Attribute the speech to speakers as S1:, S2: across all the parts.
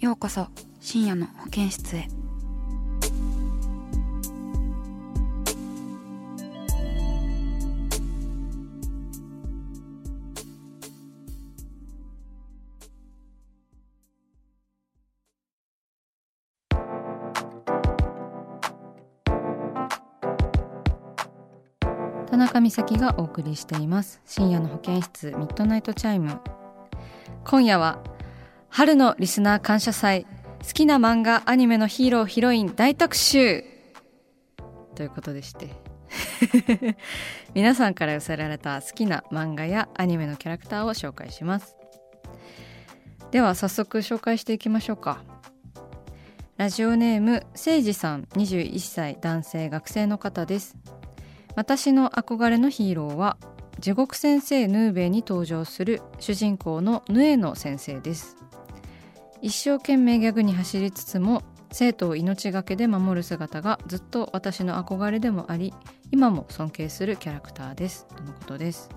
S1: ようこそ深夜の保健室へ。
S2: 田中美咲がお送りしています。深夜の保健室ミッドナイトチャイム。今夜は春のリスナー感謝祭好きな漫画アニメのヒーローヒロイン大特集。ということでして。皆さんから寄せられた好きな漫画やアニメのキャラクターを紹介します。では早速紹介していきましょうか。ラジオネームせいじさん21歳男性学生の方です。私の憧れのヒーローは地獄先生ヌーベイに登場する主人公のヌエの先生です。一生懸命ギャグに走りつつも生徒を命がけで守る姿がずっと私の憧れでもあり今も尊敬するキャラクターです。とのことです。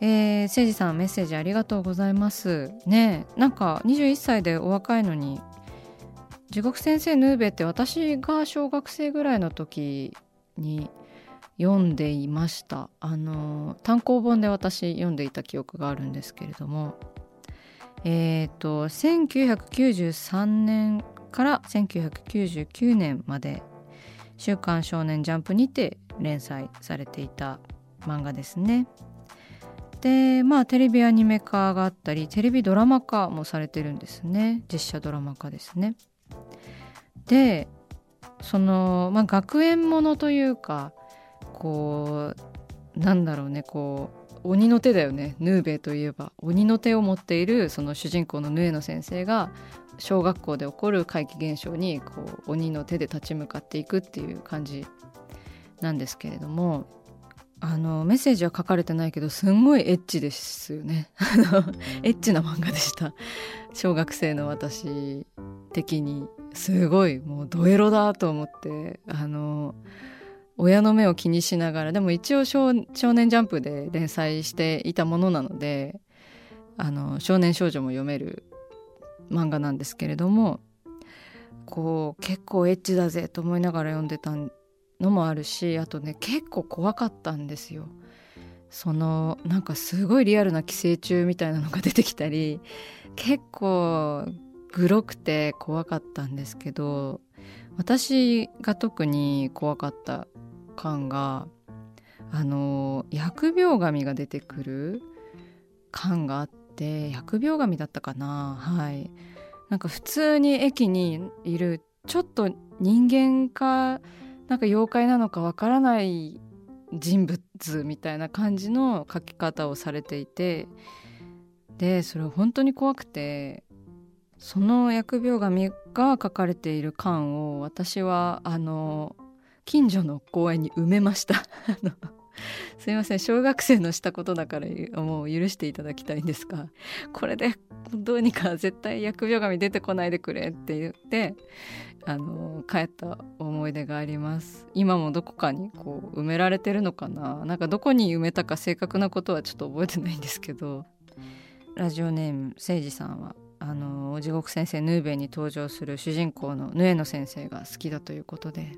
S2: えー、せいじさんメッセージありがとうございます。ねなんか21歳でお若いのに地獄先生ヌーベって私が小学生ぐらいの時に読んでいました。あの単行本で私読んでいた記憶があるんですけれどもえっ、と1993年から1999年まで「週刊少年ジャンプ」にて連載されていた漫画ですね。でまあテレビアニメ化があったりテレビドラマ化もされてるんですね実写ドラマ化ですね。でその、まあ、学園ものというかこうなんだろうねこう鬼の手だよね。ヌーベイといえば。鬼の手を持っているその主人公のヌエの先生が小学校で起こる怪奇現象にこう鬼の手で立ち向かっていくっていう感じなんですけれどもあのメッセージは書かれてないけどすんごいエッチですよね。エッチな漫画でした。小学生の私的に。すごいもうドエロだと思ってあの親の目を気にしながらでも一応少年ジャンプで連載していたものなのであの少年少女も読める漫画なんですけれどもこう結構エッチだぜと思いながら読んでたのもあるしあとね結構怖かったんですよ。そのなんかすごいリアルな寄生虫みたいなのが出てきたり結構グロくて怖かったんですけど私が特に怖かった感があの疫病神が出てくる感があって疫病神だったかな。はい。なんか普通に駅にいるちょっと人間かなんか妖怪なのかわからない人物みたいな感じの描き方をされていてでそれ本当に怖くてその疫病神が書かれている缶を私はあの近所の公園に埋めました。すいません。小学生のしたことだからもう許していただきたいんですがこれでどうにか絶対疫病神出てこないでくれって言ってあの帰った思い出があります。今もどこかにこう埋められてるのかな？なんかどこに埋めたか正確なことはちょっと覚えてないんですけどラジオネームせいじさんはあの地獄先生ヌーベイに登場する主人公のヌエの先生が好きだということで。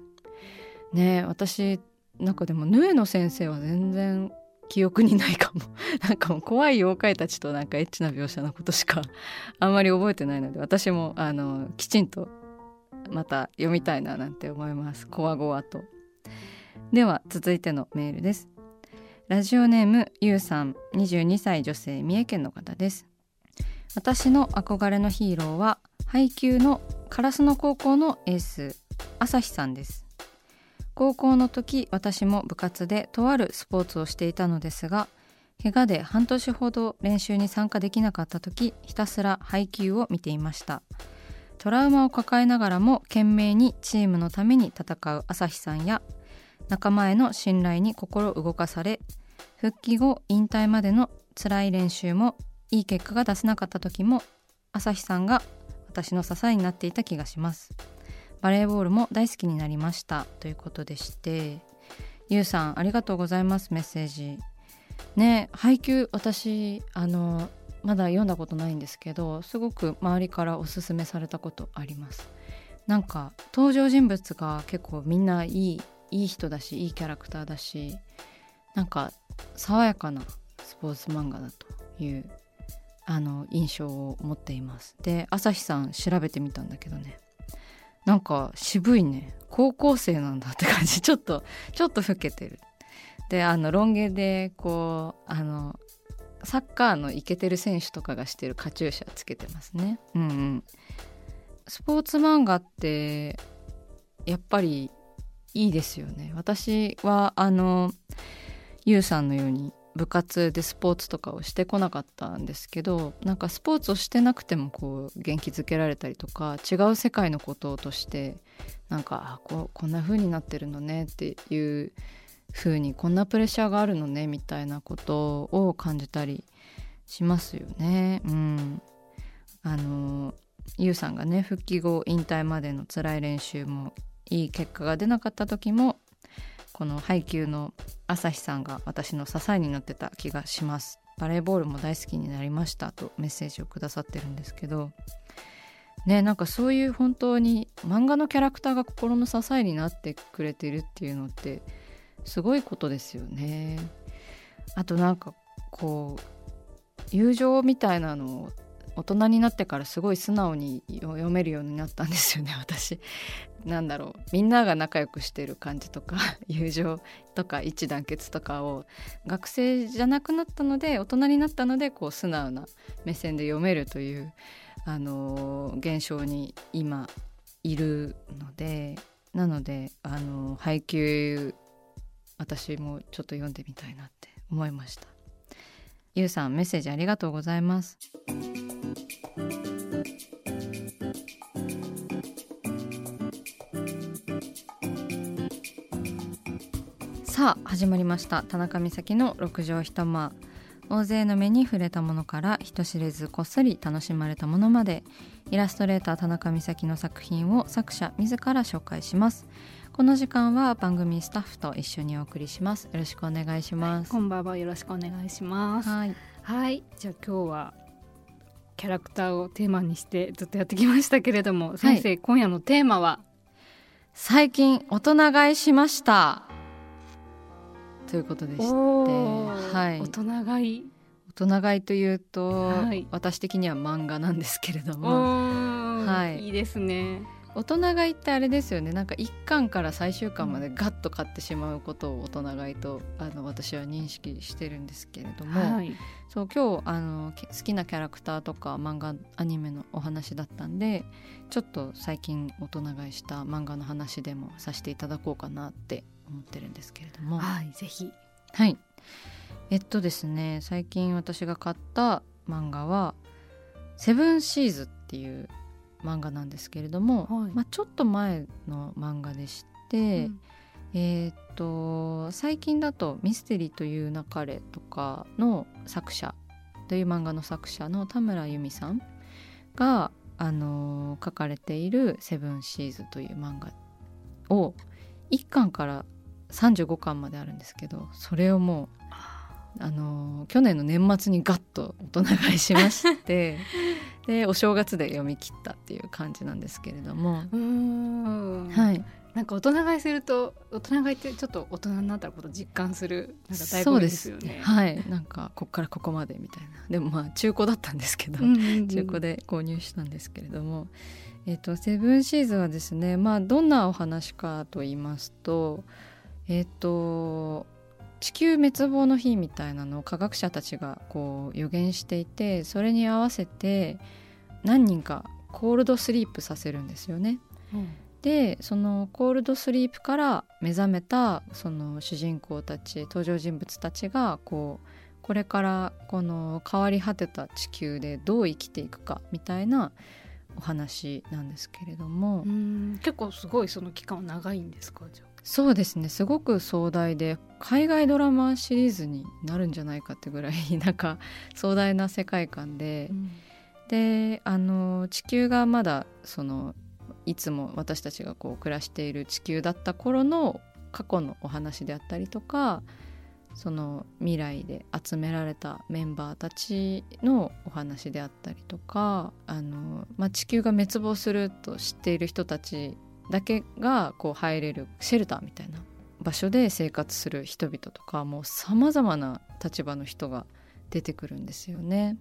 S2: ね私なんかでもヌエの先生は全然記憶にないかも。なんかもう怖い妖怪たちとなんかエッチな描写のことしか あんまり覚えてないので私もあのきちんとまた読みたいななんて思います。こわごわと。では続いてのメールです。ラジオネームゆうさん。22歳女性三重県の方です。私の憧れのヒーローは配給の烏野高校のエース朝日さんです。高校の時私も部活でとあるスポーツをしていたのですが怪我で半年ほど練習に参加できなかった時ひたすら配球を見ていました。トラウマを抱えながらも懸命にチームのために戦う朝日さんや仲間への信頼に心動かされ復帰後引退までの辛い練習もいい結果が出せなかった時も朝日さんが私の支えになっていた気がします。バレーボールも大好きになりました。ということでしてゆうさんありがとうございます。メッセージ。ね配給私あのまだ読んだことないんですけどすごく周りからおすすめされたことあります。なんか登場人物が結構みんないいいい人だしいいキャラクターだしなんか爽やかなスポーツ漫画だというあの印象を持っています。で朝日さん調べてみたんだけどね。なんか渋いね。高校生なんだって感じ。ちょっとちょっと老けてる。であのロン毛でこうあのサッカーのイケてる選手とかがしてるカチューシャつけてますね。うんうん。スポーツ漫画ってやっぱりいいですよね。私はあのゆうさんのように部活でスポーツとかをしてこなかったんですけどなんかスポーツをしてなくてもこう元気づけられたりとか違う世界のこととしてなんかあここんな風になってるのねっていう風にこんなプレッシャーがあるのねみたいなことを感じたりしますよね。うん、あのゆうさんがね復帰後引退までの辛い練習もいい結果が出なかった時もこの配給の朝日さんが私の支えになってた気がします。バレーボールも大好きになりましたとメッセージをくださってるんですけど。ねなんかそういう本当に漫画のキャラクターが心の支えになってくれてるっていうのってすごいことですよね。あとなんかこう友情みたいなのを大人になってからすごい素直に読めるようになったんですよね 私なんだろうみんなが仲良くしてる感じとか 友情とか一致団結とかを学生じゃなくなったので大人になったのでこう素直な目線で読めるという、あのー、現象に今いるのでなので、あのー、配給私もちょっと読んでみたいなって思いました。ゆうさんメッセージありがとうございます。さあ始まりました。田中美咲の六畳一間。大勢の目に触れたものから人知れずこっそり楽しまれたものまで。イラストレーター田中美咲の作品を作者自ら紹介します。この時間は番組スタッフと一緒にお送りします。よろしくお願いします、
S3: こんばんは。よろしくお願いします。はい。はいじゃあ今日はキャラクターをテーマにしてずっとやってきましたけれども、先生今夜のテーマは？
S2: 最近大人買いしましたということでして、は
S3: い、大人買い。
S2: 大人買いというと、はい、私的には漫画なんですけれども、
S3: はい、いいですね。
S2: 大人買いってあれですよね。なんか1巻から最終巻までガッと買ってしまうことを大人買いとあの私は認識してるんですけれども、はい、そう今日あの好きなキャラクターとか漫画アニメのお話だったんでちょっと最近大人買いした漫画の話でもさせていただこうかなって思ってるんですけれども。
S3: はいぜひ。
S2: はい。えっとですね最近私が買った漫画は「セブンシーズ」っていう漫画なんですけれども、はい、まあ、ちょっと前の漫画でして、うん、えー、っと最近だと「ミステリーという流れ」とかの作者という漫画の作者の田村由美さんが、あのー、書かれている「セブンシーズ」という漫画を1巻から35巻まであるんですけどそれをもうあの去年の年末にガッと大人買いしまして でお正月で読み切ったっていう感じなんですけれども、
S3: はい、なんか大人買いすると大人買いってちょっと大人になったこと実感するなんか醍醐味ですよね。
S2: はい。なんかこっからここまでみたいな。でもまあ中古だったんですけど、うんうんうん、中古で購入したんですけれども、えーと、セブンシーズはですねまあどんなお話かと言いますとえっ、ー、と地球滅亡の日みたいなのを科学者たちがこう予言していてそれに合わせて何人かコールドスリープさせるんですよね。うん。でそのコールドスリープから目覚めたその主人公たち登場人物たちがこうこれからこの変わり果てた地球でどう生きていくかみたいなお話なんですけれども。
S3: 結構すごいその期間は長いんですか？じゃ
S2: そうですね。すごく壮大で海外ドラマシリーズになるんじゃないかってぐらい なんか壮大な世界観で、うん、であの地球がまだそのいつも私たちがこう暮らしている地球だった頃の過去のお話であったりとかその未来で集められたメンバーたちのお話であったりとかあの、まあ、地球が滅亡すると知っている人たちだけがこう入れるシェルターみたいな場所で生活する人々とかもうさまざまな立場の人が出てくるんですよね。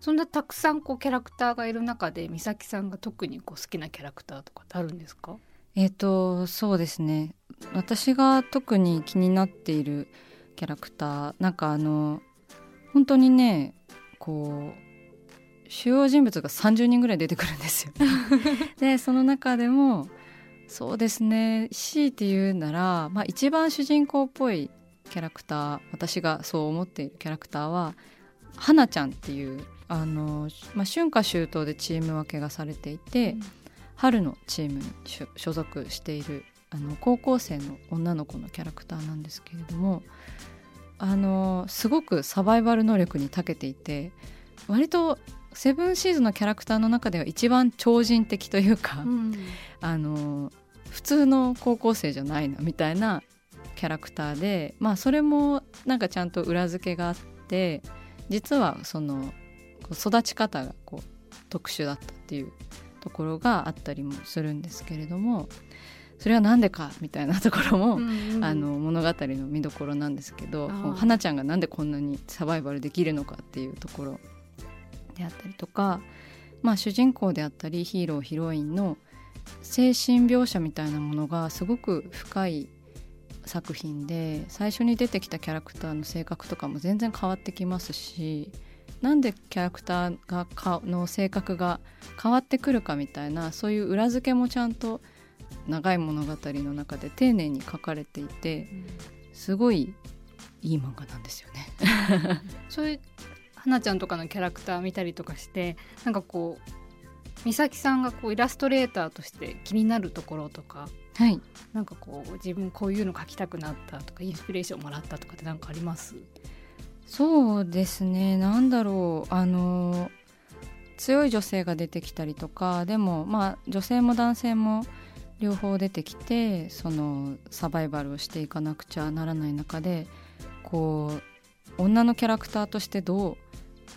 S3: そんなたくさんこうキャラクターがいる中で美咲さんが特にこう好きなキャラクターとかってあるんですか？
S2: えっ、ー、とそうですね私が特に気になっているキャラクターなんかあの本当にねこう主要人物が30人ぐらい出てくるんですよ。でその中でもそうですね強いて言うなら、まあ、一番主人公っぽいキャラクター私がそう思っているキャラクターは花ちゃんっていうあの、まあ、春夏秋冬でチーム分けがされていて、うん、春のチームに所属しているあの高校生の女の子のキャラクターなんですけれどもあのすごくサバイバル能力に長けていて割とセブンシーズのキャラクターの中では一番超人的というか、うん、あの普通の高校生じゃないなみたいなキャラクターでまあそれもなんかちゃんと裏付けがあって実はその育ち方がこう特殊だったっていうところがあったりもするんですけれどもそれは何でかみたいなところも、うんうん、あの物語の見どころなんですけど花ちゃんがなんでこんなにサバイバルできるのかっていうところであったりとか、まあ、主人公であったりヒーローヒロインの精神描写みたいなものがすごく深い作品で最初に出てきたキャラクターの性格とかも全然変わってきますしなんでキャラクターがかの性格が変わってくるかみたいなそういう裏付けもちゃんと長い物語の中で丁寧に書かれていてすごいいい漫画なんですよね。
S3: そういう花ちゃんとかのキャラクター見たりとかしてなんかこう美咲さんがこうイラストレーターとして気になるところとか、
S2: はい、
S3: なんかこう自分こういうの描きたくなったとかインスピレーションもらったとかって何かあります？
S2: そうですね。なんだろう。あの強い女性が出てきたりとかでもまあ女性も男性も両方出てきてそのサバイバルをしていかなくちゃならない中でこう女のキャラクターとしてどう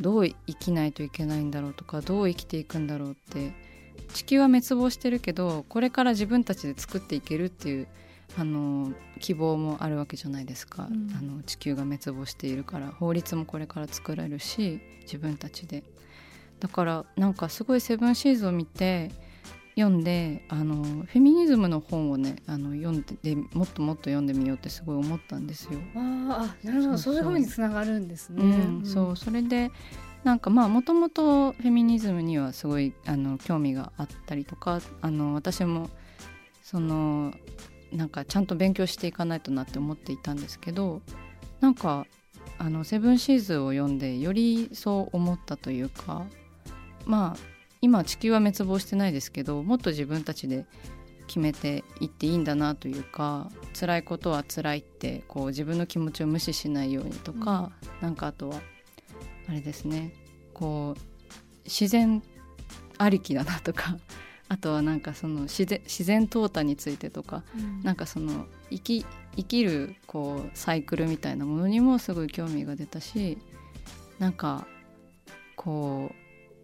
S2: どう生きないといけないんだろうとかどう生きていくんだろうって地球は滅亡してるけどこれから自分たちで作っていけるっていうあの希望もあるわけじゃないですか、うん、あの地球が滅亡しているから。法律もこれから作られるし自分たちで。だからなんかすごいセブンシーズを見て読んであのフェミニズムの本をねあの読んでもっともっと読んでみようってすごい思ったんですよ。
S3: ああなるほどそういうふうにつながるんですね。
S2: うん、そうそれでなんかまあもともとフェミニズムにはすごいあの興味があったりとかあの私もそのなんかちゃんと勉強していかないとなって思っていたんですけどなんかあのセブンシーズを読んでよりそう思ったというかまあ今地球は滅亡してないですけどもっと自分たちで決めていっていいんだなというか辛いことは辛いってこう自分の気持ちを無視しないようにとか、うん、なんかあとはあれですね。こう自然ありきだなとか あとはなんかその自然自然淘汰についてとか、うん、なんかその生き生きるこうサイクルみたいなものにもすごい興味が出たしなんかこう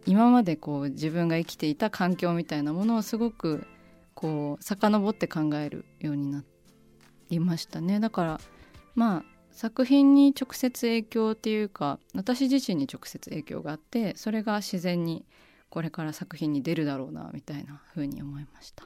S2: 今までこう自分が生きていた環境みたいなものをすごくこう遡って考えるようになりましたねだからまあ作品に直接影響っていうか私自身に直接影響があってそれが自然にこれから作品に出るだろうなみたいな風に思いました。